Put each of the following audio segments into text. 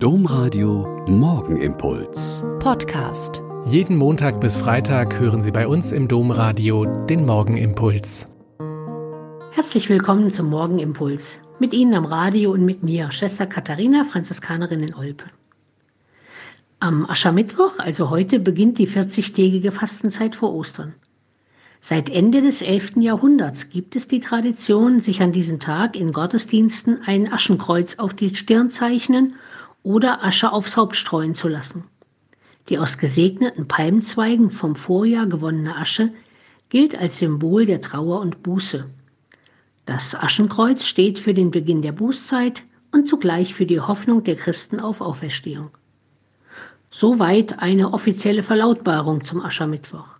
Domradio Morgenimpuls. Podcast. Jeden Montag bis Freitag hören Sie bei uns im Domradio den Morgenimpuls. Herzlich willkommen zum Morgenimpuls. Mit Ihnen am Radio und mit mir, Schwester Katharina, Franziskanerin in Olpe. Am Aschermittwoch, also heute, beginnt die 40-tägige Fastenzeit vor Ostern. Seit Ende des 11. Jahrhunderts gibt es die Tradition, sich an diesem Tag in Gottesdiensten ein Aschenkreuz auf die Stirn zeichnen oder Asche aufs Haupt streuen zu lassen. Die aus gesegneten Palmzweigen vom Vorjahr gewonnene Asche gilt als Symbol der Trauer und Buße. Das Aschenkreuz steht für den Beginn der Bußzeit und zugleich für die Hoffnung der Christen auf Auferstehung. Soweit eine offizielle Verlautbarung zum Aschermittwoch.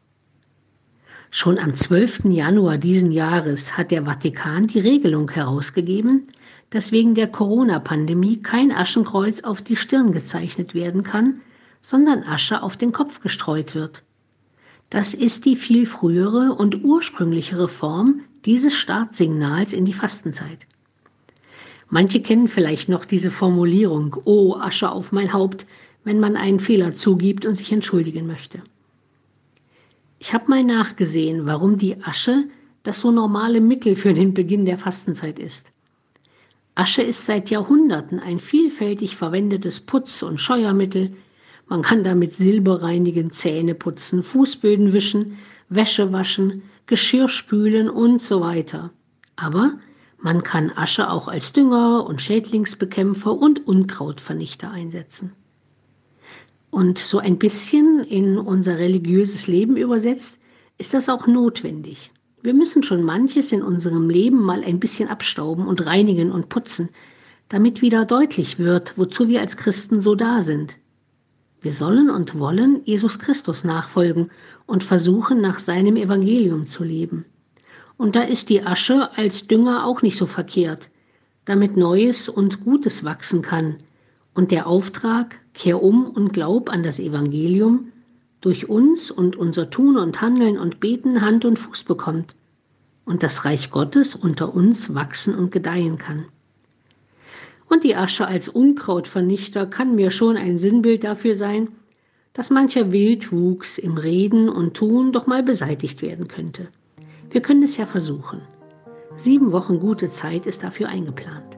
Schon am 12. Januar diesen Jahres hat der Vatikan die Regelung herausgegeben, dass wegen der Corona-Pandemie kein Aschenkreuz auf die Stirn gezeichnet werden kann, sondern Asche auf den Kopf gestreut wird. Das ist die viel frühere und ursprünglichere Form dieses Startsignals in die Fastenzeit. Manche kennen vielleicht noch diese Formulierung, oh Asche auf mein Haupt, wenn man einen Fehler zugibt und sich entschuldigen möchte. Ich habe mal nachgesehen, warum die Asche das so normale Mittel für den Beginn der Fastenzeit ist. Asche ist seit Jahrhunderten ein vielfältig verwendetes Putz- und Scheuermittel. Man kann damit Silber reinigen, Zähne putzen, Fußböden wischen, Wäsche waschen, Geschirr spülen und so weiter. Aber man kann Asche auch als Dünger und Schädlingsbekämpfer und Unkrautvernichter einsetzen. Und so ein bisschen in unser religiöses Leben übersetzt, ist das auch notwendig. Wir müssen schon manches in unserem Leben mal ein bisschen abstauben und reinigen und putzen, damit wieder deutlich wird, wozu wir als Christen so da sind. Wir sollen und wollen Jesus Christus nachfolgen und versuchen, nach seinem Evangelium zu leben. Und da ist die Asche als Dünger auch nicht so verkehrt, damit Neues und Gutes wachsen kann. Und der Auftrag, kehr um und glaub an das Evangelium, durch uns und unser Tun und Handeln und Beten Hand und Fuß bekommt und das Reich Gottes unter uns wachsen und gedeihen kann. Und die Asche als Unkrautvernichter kann mir schon ein Sinnbild dafür sein, dass mancher Wildwuchs im Reden und Tun doch mal beseitigt werden könnte. Wir können es ja versuchen. Sieben Wochen gute Zeit ist dafür eingeplant.